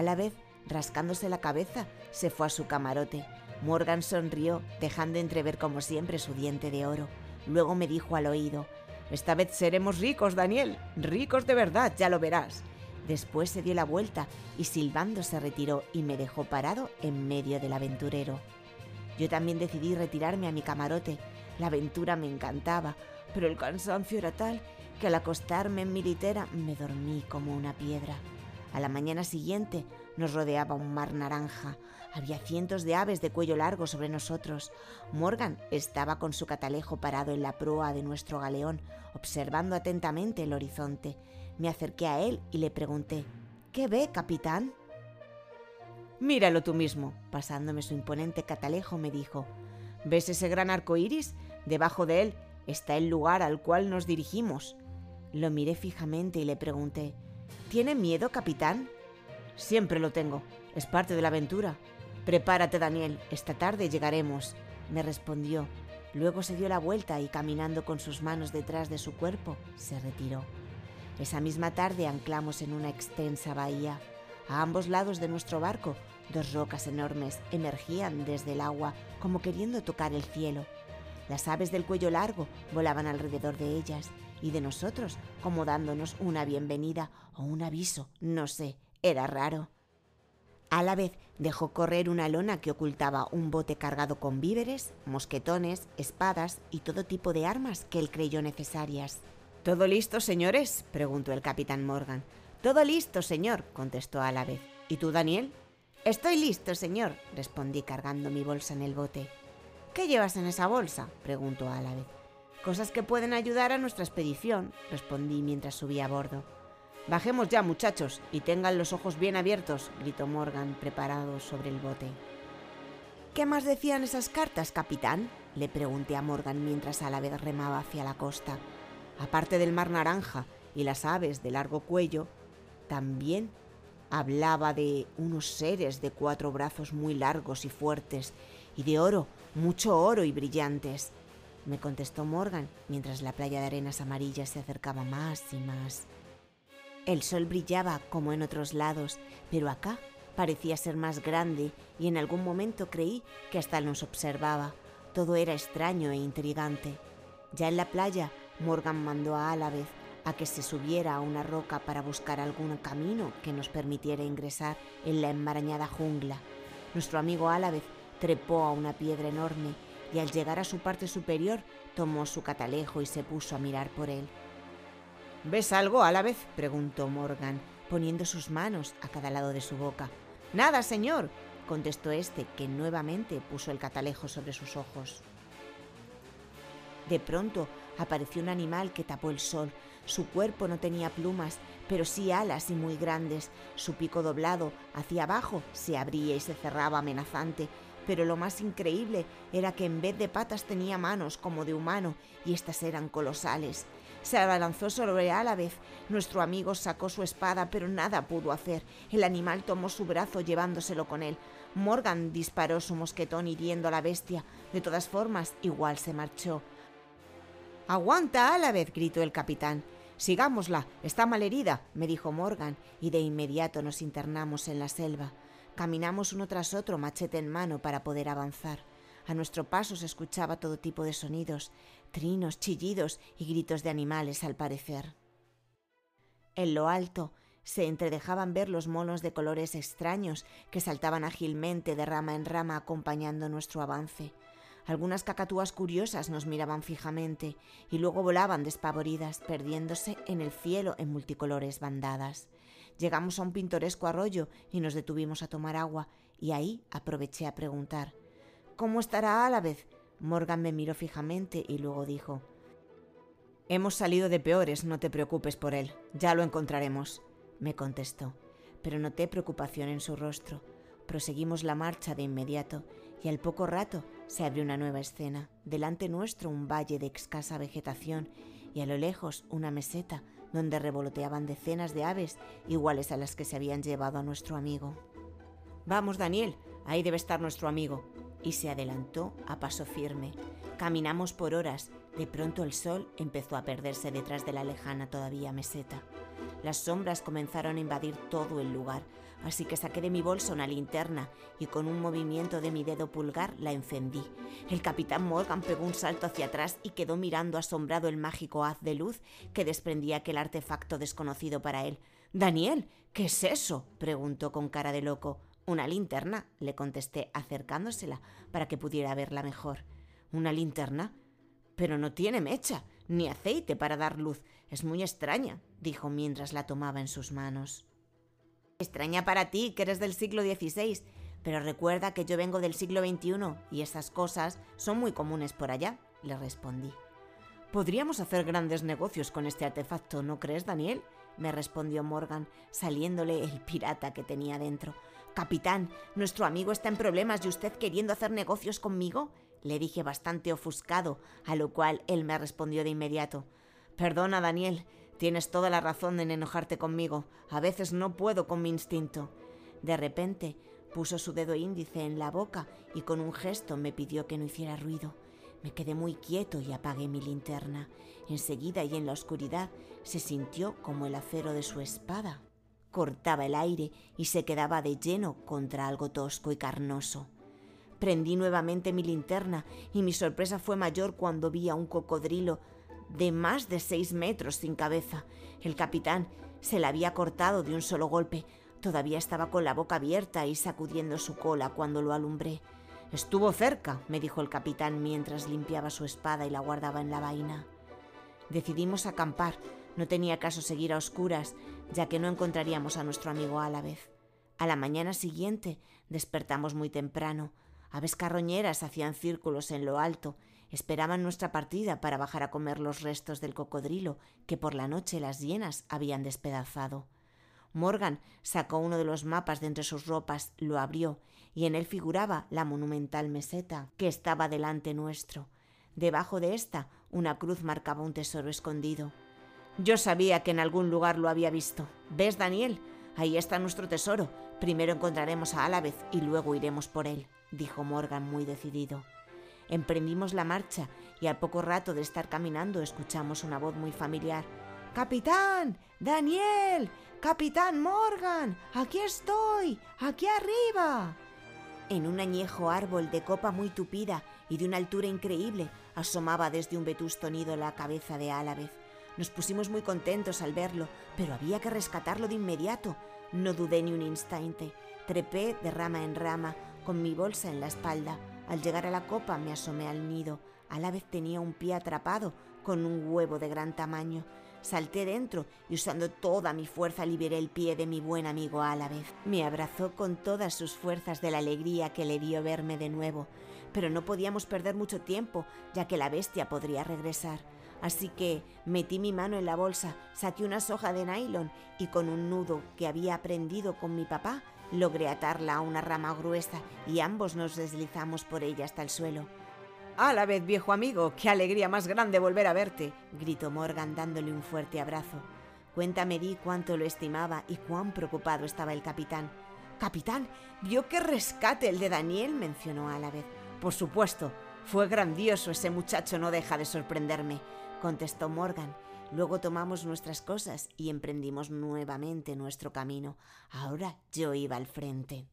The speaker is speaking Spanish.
A la vez, rascándose la cabeza, se fue a su camarote. Morgan sonrió, dejando entrever como siempre su diente de oro. Luego me dijo al oído, Esta vez seremos ricos, Daniel. Ricos de verdad, ya lo verás. Después se dio la vuelta y silbando se retiró y me dejó parado en medio del aventurero. Yo también decidí retirarme a mi camarote. La aventura me encantaba, pero el cansancio era tal que al acostarme en mi litera me dormí como una piedra. A la mañana siguiente nos rodeaba un mar naranja. Había cientos de aves de cuello largo sobre nosotros. Morgan estaba con su catalejo parado en la proa de nuestro galeón, observando atentamente el horizonte. Me acerqué a él y le pregunté, ¿Qué ve, capitán? Míralo tú mismo. Pasándome su imponente catalejo, me dijo, ¿ves ese gran arco iris? Debajo de él está el lugar al cual nos dirigimos. Lo miré fijamente y le pregunté, ¿Tiene miedo, capitán? Siempre lo tengo. Es parte de la aventura. Prepárate, Daniel. Esta tarde llegaremos, me respondió. Luego se dio la vuelta y caminando con sus manos detrás de su cuerpo, se retiró. Esa misma tarde anclamos en una extensa bahía. A ambos lados de nuestro barco, dos rocas enormes emergían desde el agua como queriendo tocar el cielo. Las aves del cuello largo volaban alrededor de ellas y de nosotros como dándonos una bienvenida o un aviso, no sé, era raro. A la vez dejó correr una lona que ocultaba un bote cargado con víveres, mosquetones, espadas y todo tipo de armas que él creyó necesarias. ¿Todo listo, señores? preguntó el capitán Morgan. Todo listo, señor, contestó a la vez. ¿Y tú, Daniel? Estoy listo, señor, respondí cargando mi bolsa en el bote. ¿Qué llevas en esa bolsa? preguntó a la vez. Cosas que pueden ayudar a nuestra expedición, respondí mientras subía a bordo. Bajemos ya, muchachos, y tengan los ojos bien abiertos, gritó Morgan, preparado sobre el bote. ¿Qué más decían esas cartas, capitán? le pregunté a Morgan mientras a la vez remaba hacia la costa. Aparte del mar naranja y las aves de largo cuello, también hablaba de unos seres de cuatro brazos muy largos y fuertes, y de oro, mucho oro y brillantes me contestó Morgan mientras la playa de arenas amarillas se acercaba más y más. El sol brillaba como en otros lados, pero acá parecía ser más grande y en algún momento creí que hasta nos observaba. Todo era extraño e intrigante. Ya en la playa, Morgan mandó a Alavez a que se subiera a una roca para buscar algún camino que nos permitiera ingresar en la enmarañada jungla. Nuestro amigo Alavez trepó a una piedra enorme y al llegar a su parte superior tomó su catalejo y se puso a mirar por él. ¿Ves algo a la vez? preguntó Morgan, poniendo sus manos a cada lado de su boca. Nada, señor, contestó este, que nuevamente puso el catalejo sobre sus ojos. De pronto apareció un animal que tapó el sol. Su cuerpo no tenía plumas, pero sí alas y muy grandes. Su pico doblado hacia abajo se abría y se cerraba amenazante, pero lo más increíble era que en vez de patas tenía manos como de humano y estas eran colosales. Se abalanzó sobre vez. Nuestro amigo sacó su espada, pero nada pudo hacer. El animal tomó su brazo llevándoselo con él. Morgan disparó su mosquetón hiriendo a la bestia. De todas formas, igual se marchó. ¡Aguanta, vez! gritó el capitán. Sigámosla, está malherida, me dijo Morgan, y de inmediato nos internamos en la selva. Caminamos uno tras otro, machete en mano, para poder avanzar. A nuestro paso se escuchaba todo tipo de sonidos, trinos, chillidos y gritos de animales al parecer. En lo alto se entredejaban ver los monos de colores extraños que saltaban ágilmente de rama en rama acompañando nuestro avance. Algunas cacatúas curiosas nos miraban fijamente y luego volaban despavoridas, perdiéndose en el cielo en multicolores bandadas. Llegamos a un pintoresco arroyo y nos detuvimos a tomar agua, y ahí aproveché a preguntar ¿Cómo estará a la vez? Morgan me miró fijamente y luego dijo Hemos salido de peores, no te preocupes por él, ya lo encontraremos, me contestó, pero noté preocupación en su rostro. Proseguimos la marcha de inmediato y al poco rato se abrió una nueva escena. Delante nuestro un valle de escasa vegetación y a lo lejos una meseta donde revoloteaban decenas de aves iguales a las que se habían llevado a nuestro amigo. Vamos, Daniel, ahí debe estar nuestro amigo. Y se adelantó a paso firme. Caminamos por horas. De pronto el sol empezó a perderse detrás de la lejana todavía meseta. Las sombras comenzaron a invadir todo el lugar. Así que saqué de mi bolsa una linterna y con un movimiento de mi dedo pulgar la encendí. El capitán Morgan pegó un salto hacia atrás y quedó mirando asombrado el mágico haz de luz que desprendía aquel artefacto desconocido para él. Daniel, ¿qué es eso? preguntó con cara de loco. Una linterna, le contesté acercándosela para que pudiera verla mejor. ¿Una linterna? Pero no tiene mecha, ni aceite para dar luz. Es muy extraña, dijo mientras la tomaba en sus manos. Extraña para ti, que eres del siglo XVI, pero recuerda que yo vengo del siglo XXI y esas cosas son muy comunes por allá, le respondí. Podríamos hacer grandes negocios con este artefacto, ¿no crees, Daniel? me respondió Morgan, saliéndole el pirata que tenía dentro. Capitán, nuestro amigo está en problemas y usted queriendo hacer negocios conmigo le dije bastante ofuscado, a lo cual él me respondió de inmediato. Perdona, Daniel, tienes toda la razón en enojarte conmigo. A veces no puedo con mi instinto. De repente puso su dedo índice en la boca y con un gesto me pidió que no hiciera ruido. Me quedé muy quieto y apagué mi linterna. Enseguida y en la oscuridad se sintió como el acero de su espada. Cortaba el aire y se quedaba de lleno contra algo tosco y carnoso. Prendí nuevamente mi linterna y mi sorpresa fue mayor cuando vi a un cocodrilo de más de seis metros sin cabeza. El capitán se la había cortado de un solo golpe. Todavía estaba con la boca abierta y sacudiendo su cola cuando lo alumbré. Estuvo cerca, me dijo el capitán mientras limpiaba su espada y la guardaba en la vaina. Decidimos acampar. No tenía caso seguir a oscuras, ya que no encontraríamos a nuestro amigo a la vez. A la mañana siguiente despertamos muy temprano. Aves carroñeras hacían círculos en lo alto, esperaban nuestra partida para bajar a comer los restos del cocodrilo que por la noche las hienas habían despedazado. Morgan sacó uno de los mapas de entre sus ropas, lo abrió, y en él figuraba la monumental meseta que estaba delante nuestro. Debajo de ésta una cruz marcaba un tesoro escondido. Yo sabía que en algún lugar lo había visto. ¿Ves, Daniel? Ahí está nuestro tesoro. Primero encontraremos a Álavez y luego iremos por él dijo Morgan muy decidido. Emprendimos la marcha y al poco rato de estar caminando escuchamos una voz muy familiar. Capitán. Daniel. Capitán Morgan. Aquí estoy. Aquí arriba. En un añejo árbol de copa muy tupida y de una altura increíble asomaba desde un vetusto nido la cabeza de Álvarez. Nos pusimos muy contentos al verlo, pero había que rescatarlo de inmediato. No dudé ni un instante. Trepé de rama en rama, con mi bolsa en la espalda. Al llegar a la copa me asomé al nido. A la vez tenía un pie atrapado con un huevo de gran tamaño. Salté dentro y usando toda mi fuerza liberé el pie de mi buen amigo a la vez. Me abrazó con todas sus fuerzas de la alegría que le dio verme de nuevo, pero no podíamos perder mucho tiempo, ya que la bestia podría regresar. Así que metí mi mano en la bolsa, saqué una soja de nylon y con un nudo que había aprendido con mi papá, Logré atarla a una rama gruesa y ambos nos deslizamos por ella hasta el suelo. A la vez, viejo amigo, qué alegría más grande volver a verte, gritó Morgan dándole un fuerte abrazo. Cuéntame di cuánto lo estimaba y cuán preocupado estaba el capitán. Capitán, vio qué rescate el de Daniel, mencionó a la vez. Por supuesto, fue grandioso, ese muchacho no deja de sorprenderme, contestó Morgan Luego tomamos nuestras cosas y emprendimos nuevamente nuestro camino. Ahora yo iba al frente.